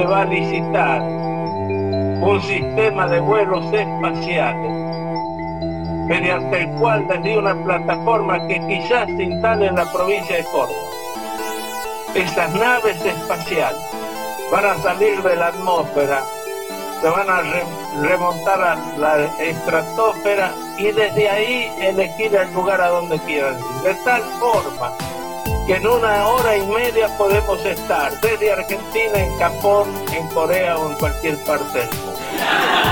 se va a licitar un sistema de vuelos espaciales mediante el cual desde una plataforma que quizás se instale en la provincia de Córdoba. Esas naves espaciales van a salir de la atmósfera, se van a remontar a la estratosfera y desde ahí elegir el lugar a donde quieran ir. De tal forma que en una hora y media podemos estar desde Argentina, en Japón, en Corea o en cualquier parte del mundo.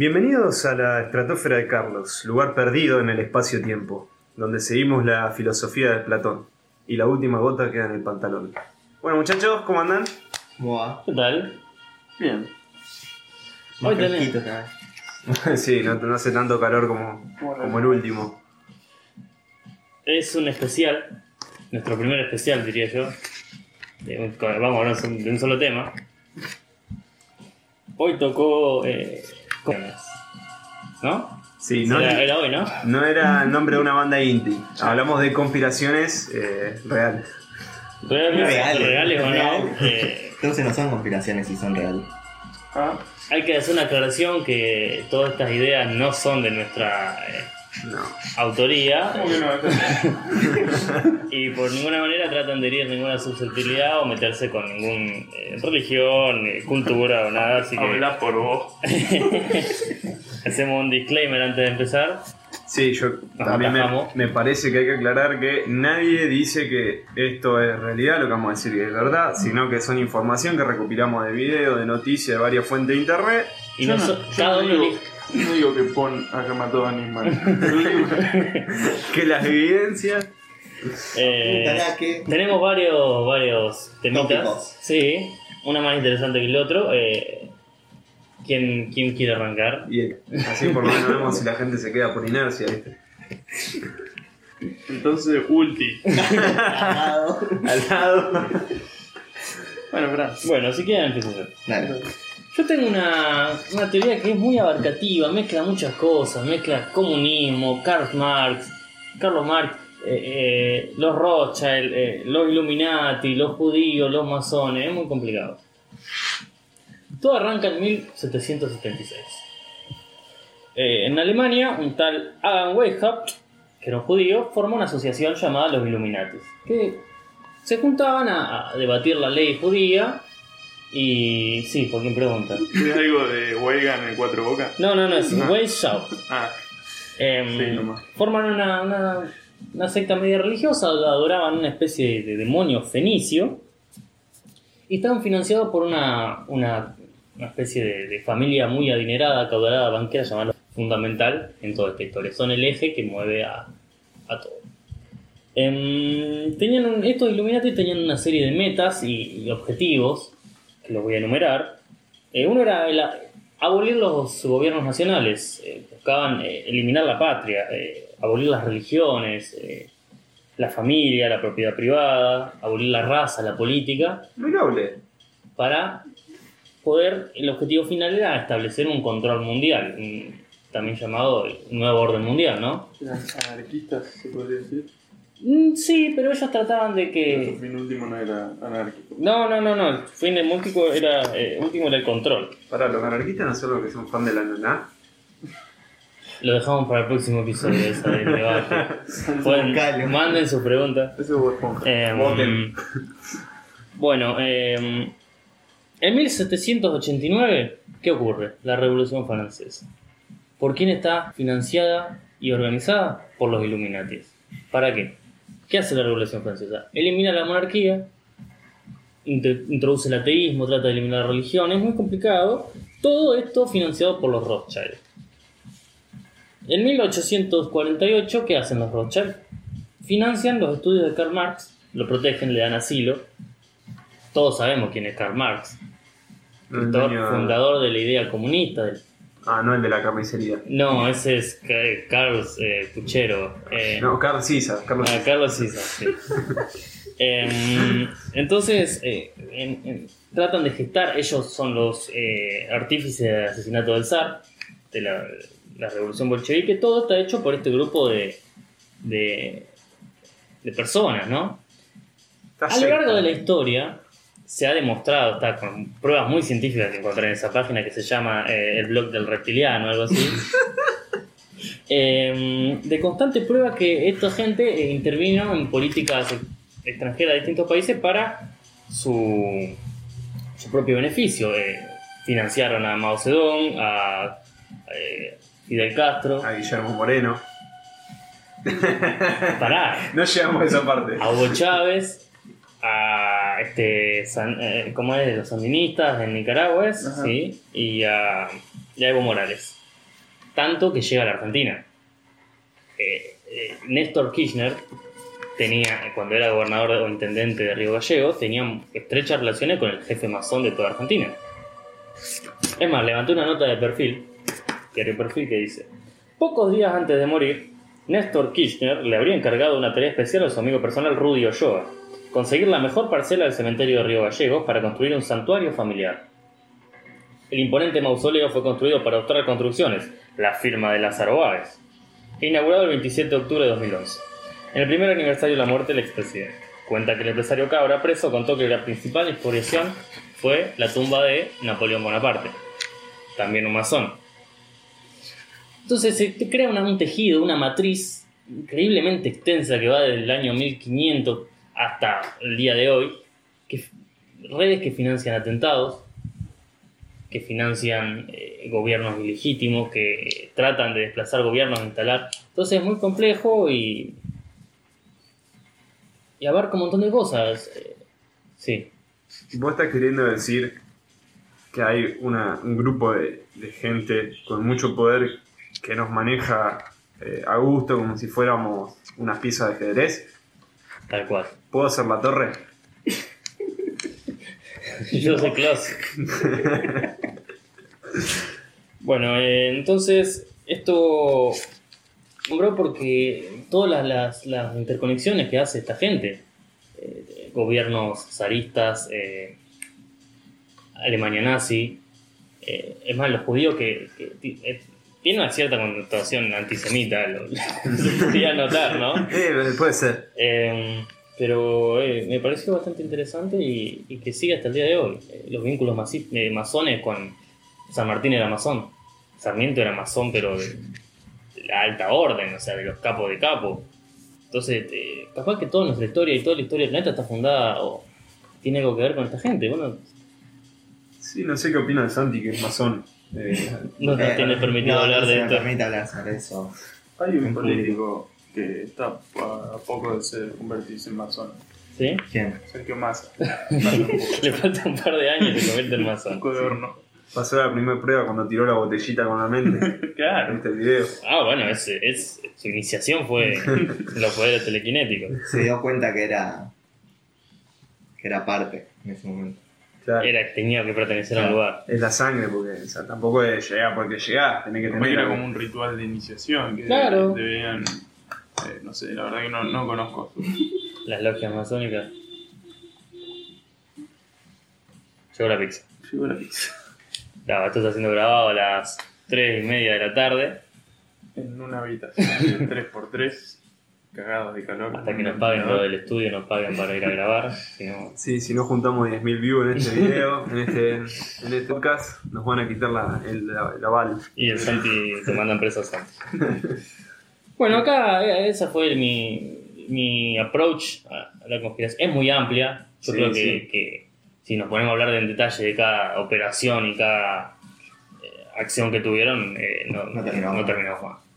Bienvenidos a la estratosfera de Carlos, lugar perdido en el espacio-tiempo, donde seguimos la filosofía de Platón y la última gota queda en el pantalón. Bueno muchachos, ¿cómo andan? ¿Cómo va? ¿Qué tal? Bien. Hoy fresquito sí, no, no hace tanto calor como, como el último. Es un especial, nuestro primer especial diría yo. De un- vamos a hablar de un solo tema. Hoy tocó... Eh, ¿No? Sí, no, Era, era hoy, ¿no? no era el nombre de una banda indie. Hablamos de conspiraciones eh, reales. Reales, Reales, reales o no. reales. eh, Entonces no son conspiraciones si son reales. hay que hacer una aclaración que todas estas ideas no son de nuestra eh, No. autoría y por ninguna manera tratan de herir ninguna susceptibilidad o meterse con ninguna religión, eh, cultura o nada, así que Habla por vos. hacemos un disclaimer antes de empezar. Sí, yo Nos también me, me parece que hay que aclarar que nadie dice que esto es realidad, lo que vamos a decir que es verdad, sino que son información que recopilamos de videos, de noticias, de varias fuentes de internet. Y no- cada no uno no digo que pon acá mató a animal. Yo digo Que las evidencias. eh, tenemos varios, varios temitas. Tópicos. Sí, una más interesante que el otro. Eh, ¿quién, ¿Quién quiere arrancar? Y así por lo menos vemos si la gente se queda por inercia, ¿viste? Entonces, ulti. Cagado. Al lado. Bueno, espera. Bueno, si quieren empiezo yo. Dale. Yo tengo una, teoría que es muy abarcativa, mezcla muchas cosas, mezcla comunismo, Karl Marx, Carlos Marx, eh, eh, los Rothschild, eh, los Illuminati, los judíos, los masones, es muy complicado. Todo arranca en 1776. Eh, en Alemania, un tal Adam Weishaupt, que era un judío, formó una asociación llamada los Illuminati, que se juntaban a debatir la ley judía y... Sí, ¿por quién pregunta? ¿Es algo de Weigan en Cuatro Bocas? No, no, no, es Ah. Weishaupt. Ah, Em, Sí, nomás. forman una, una, una secta media religiosa, adoraban una especie de demonio fenicio y estaban financiados por una, una, una especie de, de familia muy adinerada, acaudalada, banquera, llamada fundamental en toda esta historia. Son el eje que mueve a, a todo. Em, tenían un- estos Illuminati tenían una serie de metas y, y objetivos, los voy a enumerar. Eh, uno era el abolir los gobiernos nacionales, eh, buscaban eh, eliminar la patria, eh, abolir las religiones, eh, la familia, la propiedad privada, abolir la raza, la política, Muy noble. para poder, el objetivo final era establecer un control mundial, un- también llamado el nuevo orden mundial, ¿no? eran anarquistas, se podría decir. Mm, Sí, pero ellos trataban de que... Su fin último no era anárquico. No, no, no, no. El fin del último era, eh, último era el control. Para los anarquistas no son los que son fan de la naná. Lo dejamos para el próximo episodio de ese debate. Pueden, manden sus preguntas. Ese es Bob Esponja. Em, Voten. bueno, em, en 1789, ¿qué ocurre? La Revolución Francesa. ¿Por quién está financiada y organizada? Por los Illuminati. ¿Para qué? ¿Qué hace la Revolución Francesa? Elimina la monarquía, int- introduce el ateísmo, trata de eliminar la religión, es muy complicado. Todo esto financiado por los Rothschild. En 1848, ¿qué hacen los Rothschild? Financian los estudios de Karl Marx, lo protegen, le dan asilo. Todos sabemos quién es Karl Marx, El fundador de la idea comunista, del Ah, no el de la carnicería. No, ese es Ca- Carlos eh, Puchero. Eh, No, Carlos Cisa. Carlos Ah, Cisa. Carlos Cisa, sí. Em, entonces, eh, en- en- tratan de gestar, ellos son los eh, artífices del asesinato del zar, de la, la revolución bolchevique, todo está hecho por este grupo de, de, de personas, ¿no? Está A lo largo de la historia se ha demostrado, está con pruebas muy científicas que encontré en esa página que se llama eh, el blog del reptiliano, algo así. eh, de constante prueba que esta gente eh, intervino en políticas ex- extranjeras de distintos países para su, su propio beneficio. Eh, financiaron a Mao Zedong, a Fidel Castro. A Guillermo Moreno. Pará, No llegamos a esa parte. a Hugo Chávez, a este, san- eh, ¿cómo es? Los sandinistas en Nicaragua, es, sí, y a, y a Evo Morales. Tanto que llega a la Argentina. Eh, eh, Néstor Kirchner tenía, cuando era gobernador o intendente de Río Gallegos, tenía estrechas relaciones con el jefe masón de toda Argentina. Es más, levanté una nota de perfil, diario perfil, que dice: Pocos días antes de morir, Néstor Kirchner le habría encargado una tarea especial a su amigo personal Rudy Ochoa: conseguir la mejor parcela del cementerio de Río Gallegos para construir un santuario familiar. El imponente mausoleo fue construido para Austral Construcciones, la firma de Lázaro Báez, e inaugurado el 27 de octubre de 2011. En el primer aniversario de la muerte del expresidente. Cuenta que el empresario Cabra, preso, contó que la principal inspiración fue la tumba de Napoleón Bonaparte, también un masón. Entonces se crea un tejido, una matriz increíblemente extensa que va desde el año 1500 hasta el día de hoy, que, redes que financian atentados, que financian eh, gobiernos ilegítimos, que eh, tratan de desplazar gobiernos, instalar. Entonces es muy complejo y, y abarca un montón de cosas. eh, sí. Vos estás queriendo decir que hay una- un grupo de, de gente con mucho poder que nos maneja a gusto como si fuéramos unas piezas de ajedrez. Tal cual. ¿Puedo hacer la torre? Yo soy Klaus. bueno, eh, entonces, esto nombró porque todas las, las- las interconexiones que hace esta gente, eh, gobiernos zaristas, eh, Alemania nazi, es más, los judíos que, tiene una cierta connotación antisemita, lo, lo quería notar, ¿no? Eh, puede ser. Eh, pero eh, me pareció bastante interesante y, y que sigue hasta el día de hoy. Eh, los vínculos masi- eh, masones con San Martín era masón, Sarmiento era masón, pero de, de la alta orden, o sea, de los capos de capo. Entonces, eh, capaz que toda nuestra historia y toda la historia del planeta está fundada o tiene algo que ver con esta gente. Bueno, Sí, no sé qué opina de Santi, que es masón. No nos Eh, tiene permitido no, hablar no de se esto. permite hablar sobre eso. Hay un político que está a poco de ser convertirse en masón. ¿Sí? ¿Quién? Sergio Massa. Le falta un par de años y se convierte en masón. Poco de horno. pasó la primera prueba cuando tiró la botellita con la mente. Claro. ¿Viste el video? Ah, bueno, es, es- su iniciación fue los poderes telequinéticos. Se dio cuenta que era. que era parte en ese momento. Claro. Era, tenía que pertenecer a un lugar. Es la sangre, porque o sea, tampoco es llegar porque llegás, tenés que Capaz que tener. era algo. como un ritual de iniciación que Claro. deberían. eh, no sé, la verdad que no, no conozco. Las logias masónicas. Llegó la pizza. Llegó la pizza. Claro, esto está siendo grabado a las 3 y media de la tarde. En una habitación de 3x3, cagados de calor. Hasta que nos paguen lo del estudio, nos paguen para ir a grabar. Si no, Sí, si no juntamos 10.000 views en este video, en este, en este podcast, nos van a quitar la, el, la, la. Y el Santi te mandan preso a Santi. Bueno, acá eh, esa fue mi, mi approach a la conspiración. Es muy amplia. Yo Sí, creo que, sí. que si nos ponemos a hablar en detalle de cada operación y cada eh, acción que tuvieron, eh, no, No terminamos no terminamos más.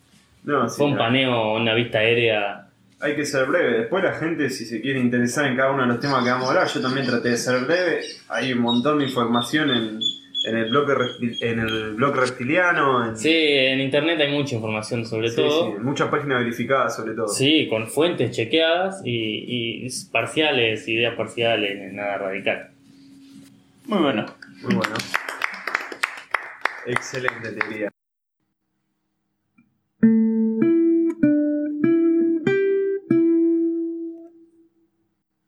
No, sí, Fue un claro. paneo, una vista aérea. Hay que ser breve. Después la gente, si se quiere interesar en cada uno de los temas que vamos a hablar, yo también traté de ser breve. Hay un montón de información en, en el en el blog reptiliano. En, Sí, en internet hay mucha información sobre sí, todo. sí, muchas páginas verificadas sobre todo. Sí, con fuentes chequeadas y, y parciales, ideas parciales, nada radical. Muy bueno. Muy bueno. Excelente teoría.